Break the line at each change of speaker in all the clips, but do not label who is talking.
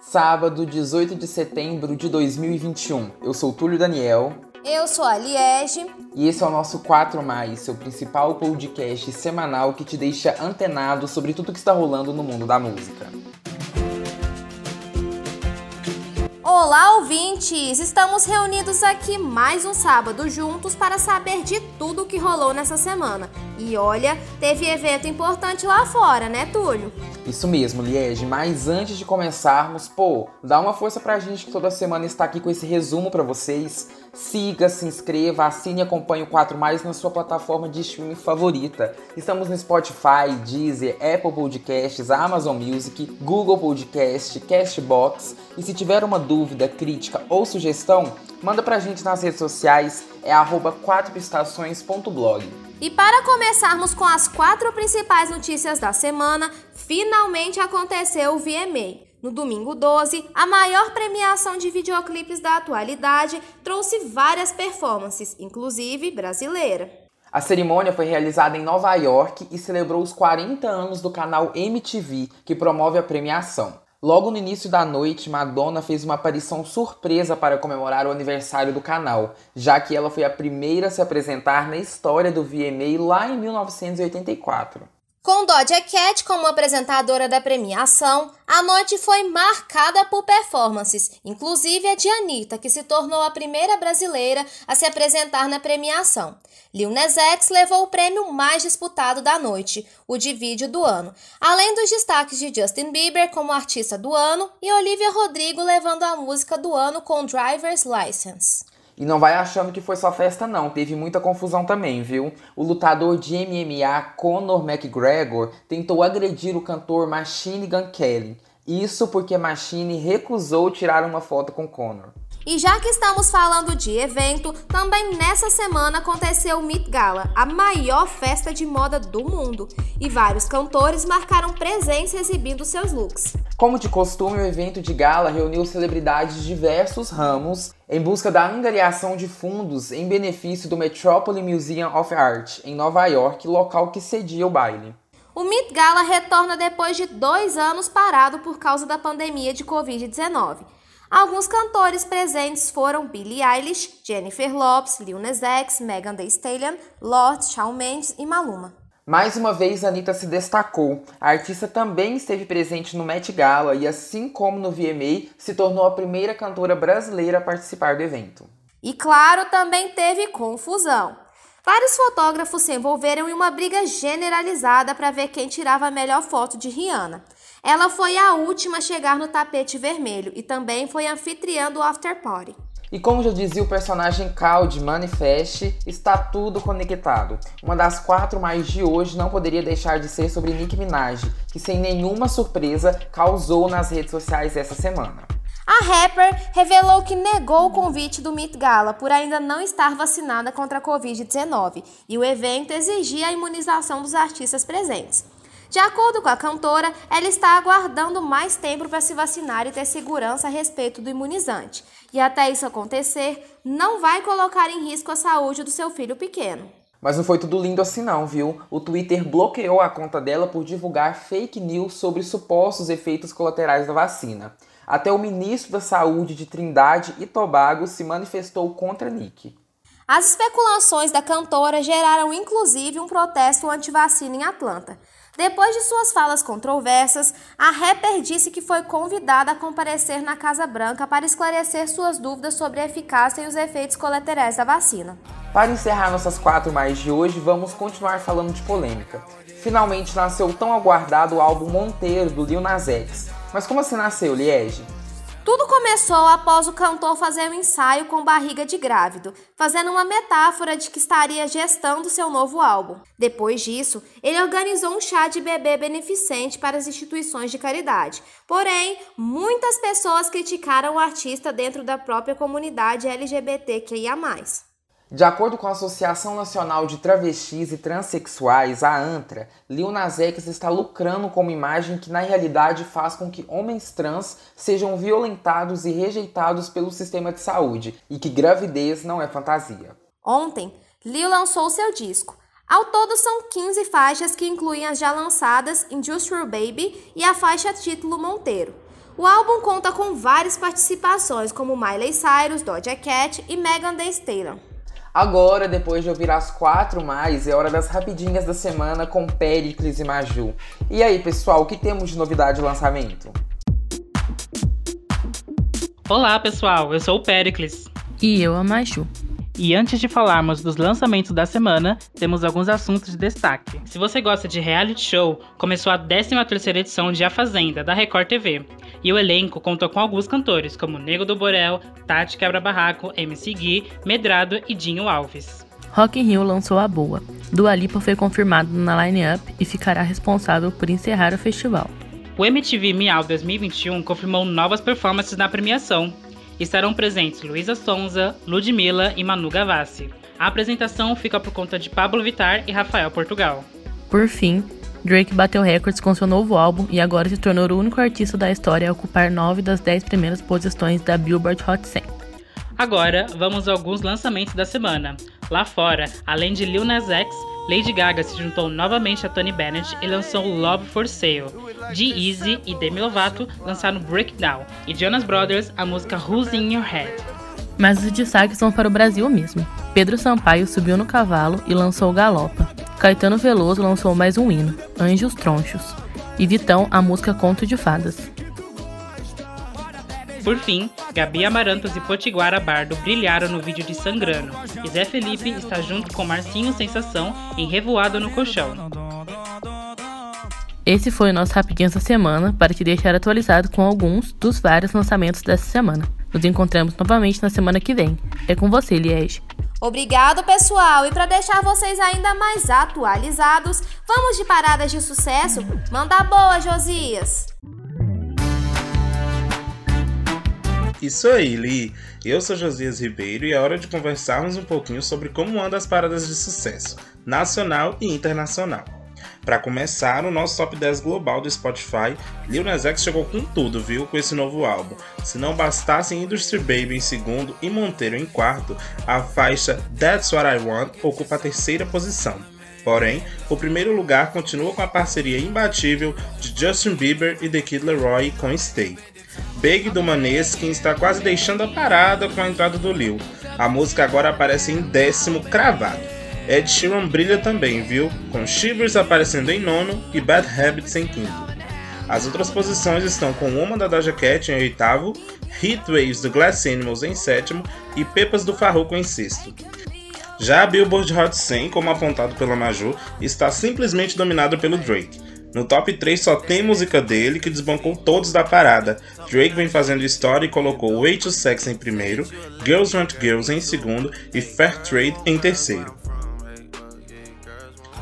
Sábado, 18 de setembro de 2021. Eu sou Túlio Daniel.
Eu sou a Liege.
E esse é o nosso 4 Mais, seu principal podcast semanal que te deixa antenado sobre tudo que está rolando no mundo da música.
Olá, ouvintes! Estamos reunidos aqui mais um sábado juntos para saber de tudo o que rolou nessa semana. E olha, teve evento importante lá fora, né, Túlio?
Isso mesmo, Liege. Mas antes de começarmos, pô, dá uma força pra gente que toda semana está aqui com esse resumo para vocês. Siga, se inscreva, assine e acompanhe o 4 Mais na sua plataforma de streaming favorita. Estamos no Spotify, Deezer, Apple Podcasts, Amazon Music, Google Podcast, Castbox. E se tiver uma dúvida, crítica ou sugestão, manda pra gente nas redes sociais, é arroba 4estações.blog.
E para começarmos com as quatro principais notícias da semana, finalmente aconteceu o VMA. No domingo 12, a maior premiação de videoclipes da atualidade trouxe várias performances, inclusive brasileira.
A cerimônia foi realizada em Nova York e celebrou os 40 anos do canal MTV, que promove a premiação. Logo no início da noite, Madonna fez uma aparição surpresa para comemorar o aniversário do canal, já que ela foi a primeira a se apresentar na história do VMA lá em 1984.
Com Doja Cat como apresentadora da premiação, a noite foi marcada por performances, inclusive a de Anitta, que se tornou a primeira brasileira a se apresentar na premiação. Lil Nas X levou o prêmio mais disputado da noite, o de vídeo do ano, além dos destaques de Justin Bieber como artista do ano e Olivia Rodrigo levando a música do ano com Driver's License.
E não vai achando que foi só festa não, teve muita confusão também, viu? O lutador de MMA Conor McGregor tentou agredir o cantor Machine Gun Kelly. Isso porque Machine recusou tirar uma foto com Conor.
E já que estamos falando de evento, também nessa semana aconteceu o Met Gala, a maior festa de moda do mundo, e vários cantores marcaram presença exibindo seus looks.
Como de costume, o evento de gala reuniu celebridades de diversos ramos em busca da angariação de fundos em benefício do Metropolis Museum of Art, em Nova York, local que cedia o baile.
O Met Gala retorna depois de dois anos parado por causa da pandemia de Covid-19. Alguns cantores presentes foram Billie Eilish, Jennifer Lopez, Lil Nas X, Megan Thee Stallion, Lorde, Shawn Mendes e Maluma.
Mais uma vez, Anitta se destacou. A artista também esteve presente no Met Gala e, assim como no VMA, se tornou a primeira cantora brasileira a participar do evento.
E claro, também teve confusão. Vários fotógrafos se envolveram em uma briga generalizada para ver quem tirava a melhor foto de Rihanna. Ela foi a última a chegar no tapete vermelho e também foi anfitriã do after party.
E como já dizia o personagem Cal de Manifest, está tudo conectado. Uma das quatro mais de hoje não poderia deixar de ser sobre Nicki Minaj, que sem nenhuma surpresa causou nas redes sociais essa semana.
A rapper revelou que negou o convite do Met Gala por ainda não estar vacinada contra a Covid-19 e o evento exigia a imunização dos artistas presentes. De acordo com a cantora, ela está aguardando mais tempo para se vacinar e ter segurança a respeito do imunizante. E até isso acontecer, não vai colocar em risco a saúde do seu filho pequeno.
Mas não foi tudo lindo assim não, viu? O Twitter bloqueou a conta dela por divulgar fake news sobre supostos efeitos colaterais da vacina. Até o ministro da Saúde de Trindade e Tobago se manifestou contra Nick.
As especulações da cantora geraram inclusive um protesto anti-vacina em Atlanta. Depois de suas falas controversas, a rapper disse que foi convidada a comparecer na Casa Branca para esclarecer suas dúvidas sobre a eficácia e os efeitos colaterais da vacina.
Para encerrar nossas quatro mais de hoje, vamos continuar falando de polêmica. Finalmente nasceu o tão aguardado álbum Monteiro do Lil Nas X. Mas como assim nasceu, Liege?
Tudo começou após o cantor fazer um ensaio com barriga de grávido, fazendo uma metáfora de que estaria gestando seu novo álbum. Depois disso, ele organizou um chá de bebê beneficente para as instituições de caridade. Porém, muitas pessoas criticaram o artista dentro da própria comunidade LGBTQIA.
De acordo com a Associação Nacional de Travestis e Transsexuais, a ANTRA, Lil Nas X está lucrando com uma imagem que na realidade faz com que homens trans sejam violentados e rejeitados pelo sistema de saúde e que gravidez não é fantasia.
Ontem, Lil lançou seu disco. Ao todo são 15 faixas que incluem as já lançadas Industrial Baby e a faixa título Monteiro. O álbum conta com várias participações, como Miley Cyrus, Doja Cat e Megan Thee Stallion.
Agora, depois de ouvir as quatro mais, é hora das rapidinhas da semana com Pericles e Maju. E aí, pessoal, o que temos de novidade de lançamento?
Olá, pessoal, eu sou o Pericles.
E eu, a Maju.
E antes de falarmos dos lançamentos da semana, temos alguns assuntos de destaque. Se você gosta de reality show, começou a 13ª edição de A Fazenda, da Record TV. E o elenco contou com alguns cantores, como Nego do Borel, Tati Quebra-Barraco, MC Gui, Medrado e Dinho Alves.
Rock in Rio lançou A Boa. Dua Lipa foi confirmado na line-up e ficará responsável por encerrar o festival.
O MTV Miau 2021 confirmou novas performances na premiação, estarão presentes Luísa Sonza, Ludmilla e Manu Gavassi. A apresentação fica por conta de Pablo Vittar e Rafael Portugal.
Por fim, Drake bateu recordes com seu novo álbum e agora se tornou o único artista da história a ocupar nove das dez primeiras posições da Billboard Hot 100.
Agora, vamos a alguns lançamentos da semana. Lá fora, além de Lil Nas X, Lady Gaga se juntou novamente a Tony Bennett e lançou Love for Sale. G-Eazy e Demi Lovato lançaram Breakdown e Jonas Brothers a música Who's in Your Head.
Mas os destaques são para o Brasil mesmo. Pedro Sampaio subiu no cavalo e lançou Galopa. Caetano Veloso lançou mais um hino, Anjos Tronchos. E Vitão a música Conto de Fadas.
Por fim, Gabi Amarantos e Potiguara Bardo brilharam no vídeo de Sangrano, e Zé Felipe está junto com Marcinho Sensação em Revoado no Colchão.
Esse foi o nosso Rapidinhas da Semana para te deixar atualizado com alguns dos vários lançamentos dessa semana. Nos encontramos novamente na semana que vem. É com você, Liege.
Obrigado, pessoal! E para deixar vocês ainda mais atualizados, vamos de paradas de sucesso? Manda boa, Josias!
Isso aí, Li. Eu sou Josias Ribeiro e é hora de conversarmos um pouquinho sobre como andam as paradas de sucesso, nacional e internacional. Para começar, o nosso top 10 global do Spotify, Lil Nas X chegou com tudo, viu, com esse novo álbum. Se não bastasse Industry Baby em segundo e Monteiro em quarto, a faixa That's What I Want ocupa a terceira posição. Porém, o primeiro lugar continua com a parceria imbatível de Justin Bieber e The Kid Leroy com Stay. Big do Maneskin está quase deixando a parada com a entrada do Lil. A música agora aparece em décimo cravado. Ed Sheeran brilha também, viu? Com Shivers aparecendo em nono e Bad Habits em quinto. As outras posições estão com Uma da Doja Cat em oitavo, Heat Waves do Glass Animals em sétimo e Pepas do Farruko em sexto. Já a Billboard Hot 100, como apontado pela Maju, está simplesmente dominado pelo Drake. No top 3 só tem música dele que desbancou todos da parada. Drake vem fazendo história e colocou Way to Sex em primeiro, Girls Want Girls em segundo e Fair Trade em terceiro.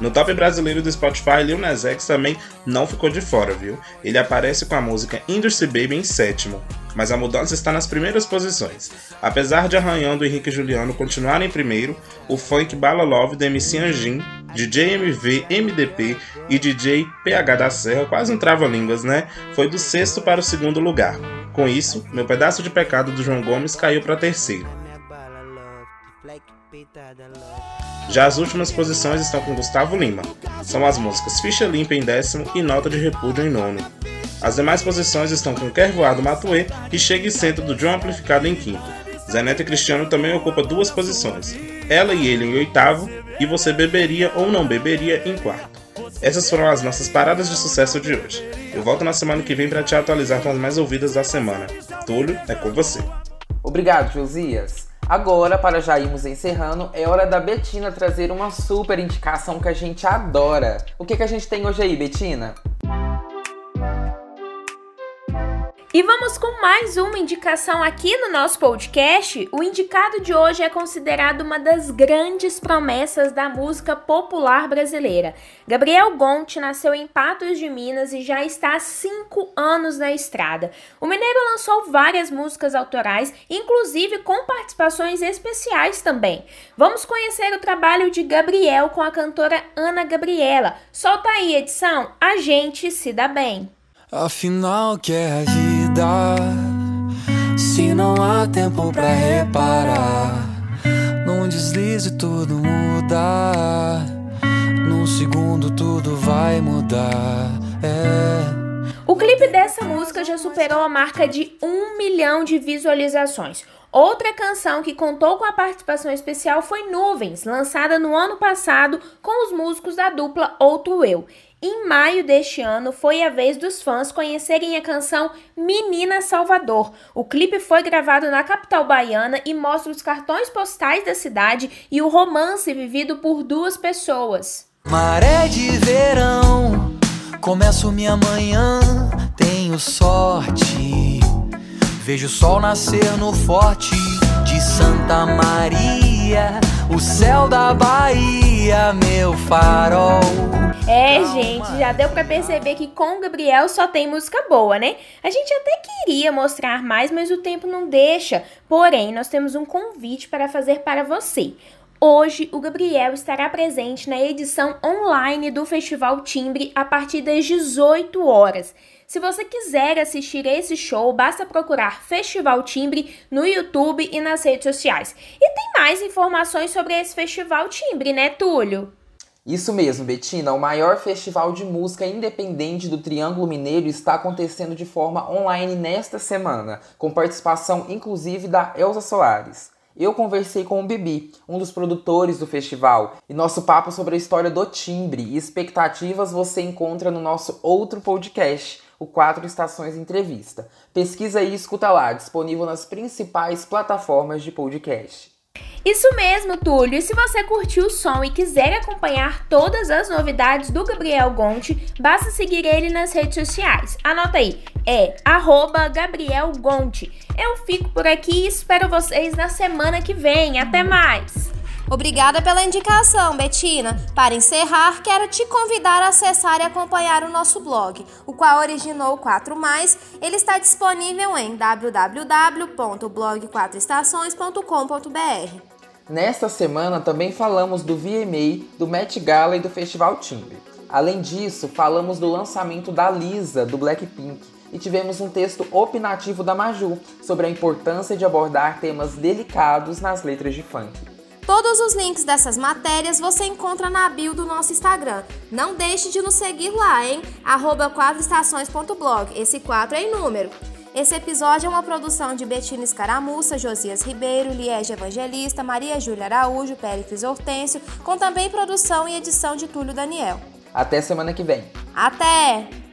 No top brasileiro do Spotify, Lil Nas X também não ficou de fora, viu? Ele aparece com a música Industry Baby em sétimo, mas a mudança está nas primeiras posições. Apesar de Arranhão do Henrique Juliano continuarem em primeiro, o funk Bala Love do MC Anjin, DJ MV MDP e DJ PH da Serra, quase um trava-línguas, né? Foi do sexto para o segundo lugar. Com isso, meu pedaço de pecado do João Gomes caiu para terceiro. Já as últimas posições estão com Gustavo Lima. São as músicas Ficha Limpa em décimo e Nota de Repúdio em nono. As demais posições estão com Quer Voar do Matuê e Chega e Senta do John Amplificado em quinto. Zeneto e Cristiano também ocupa duas posições. Ela e ele em oitavo e Você Beberia ou Não Beberia em quarto. Essas foram as nossas paradas de sucesso de hoje. Eu volto na semana que vem para te atualizar com as mais ouvidas da semana. Túlio, é com você.
Obrigado, Josias. Agora, para já irmos encerrando, é hora da Betina trazer uma super indicação que a gente adora. O que, que a gente tem hoje aí, Betina?
E vamos com mais uma indicação aqui no nosso podcast. O indicado de hoje é considerado uma das grandes promessas da música popular brasileira. Gabriel Gonti nasceu em Patos de Minas e já está há cinco anos na estrada. O mineiro lançou várias músicas autorais, inclusive com participações especiais também. Vamos conhecer o trabalho de Gabriel com a cantora Ana Gabriela. Solta aí, edição. A gente se dá bem.
Afinal, que é a Se não há tempo pra reparar, num deslize tudo. Num segundo tudo vai mudar. É.
O clipe dessa música já superou a marca de um milhão de visualizações. Outra canção que contou com a participação especial foi Nuvens, lançada no ano passado com os músicos da dupla Outro Eu. Em maio deste ano, foi a vez dos fãs conhecerem a canção Menina Salvador. O clipe foi gravado na capital baiana e mostra os cartões postais da cidade e o romance vivido por duas pessoas.
Maré de verão, começo minha manhã, tenho sorte. Vejo o sol nascer no forte de Santa Maria, o céu da Bahia, meu farol.
É, gente, já deu para perceber que com o Gabriel só tem música boa, né? A gente até queria mostrar mais, mas o tempo não deixa. Porém, nós temos um convite para fazer para você. Hoje, o Gabriel estará presente na edição online do Festival Timbre a partir das 18 horas. Se você quiser assistir esse show, basta procurar Festival Timbre no YouTube e nas redes sociais. E tem mais informações sobre esse Festival Timbre, né, Túlio?
Isso mesmo, Betina. O maior festival de música independente do Triângulo Mineiro está acontecendo de forma online nesta semana, com participação inclusive da Elza Soares. Eu conversei com o Bibi, um dos produtores do festival, e nosso papo sobre a história do timbre e expectativas você encontra no nosso outro podcast, o Quatro Estações Entrevista. Pesquisa e escuta lá, disponível nas principais plataformas de podcast.
Isso mesmo, Túlio. E se você curtiu o som e quiser acompanhar todas as novidades do Gabriel Gonte, basta seguir ele nas redes sociais. Anota aí, é arroba Gabriel Gonte. Eu fico por aqui e espero vocês na semana que vem. Até mais!
Obrigada pela indicação, Betina. Para encerrar, quero te convidar a acessar e acompanhar o nosso blog, o qual originou o 4 Mais. Ele está disponível em www.blog4estações.com.br.
Nesta semana também falamos do VMA, do Met Gala e do Festival Timbre. Além disso, falamos do lançamento da Lisa, do Blackpink, e tivemos um texto opinativo da Maju sobre a importância de abordar temas delicados nas letras de funk.
Todos os links dessas matérias você encontra na bio do nosso Instagram. Não deixe de nos seguir lá, hein? Arroba quatroestações.blog. Esse 4 é em número. Esse episódio é uma produção de Betina Escaramuça, Josias Ribeiro, Liege Evangelista, Maria Júlia Araújo, Péricles Hortêncio, com também produção e edição de Túlio Daniel.
Até semana que vem.
Até!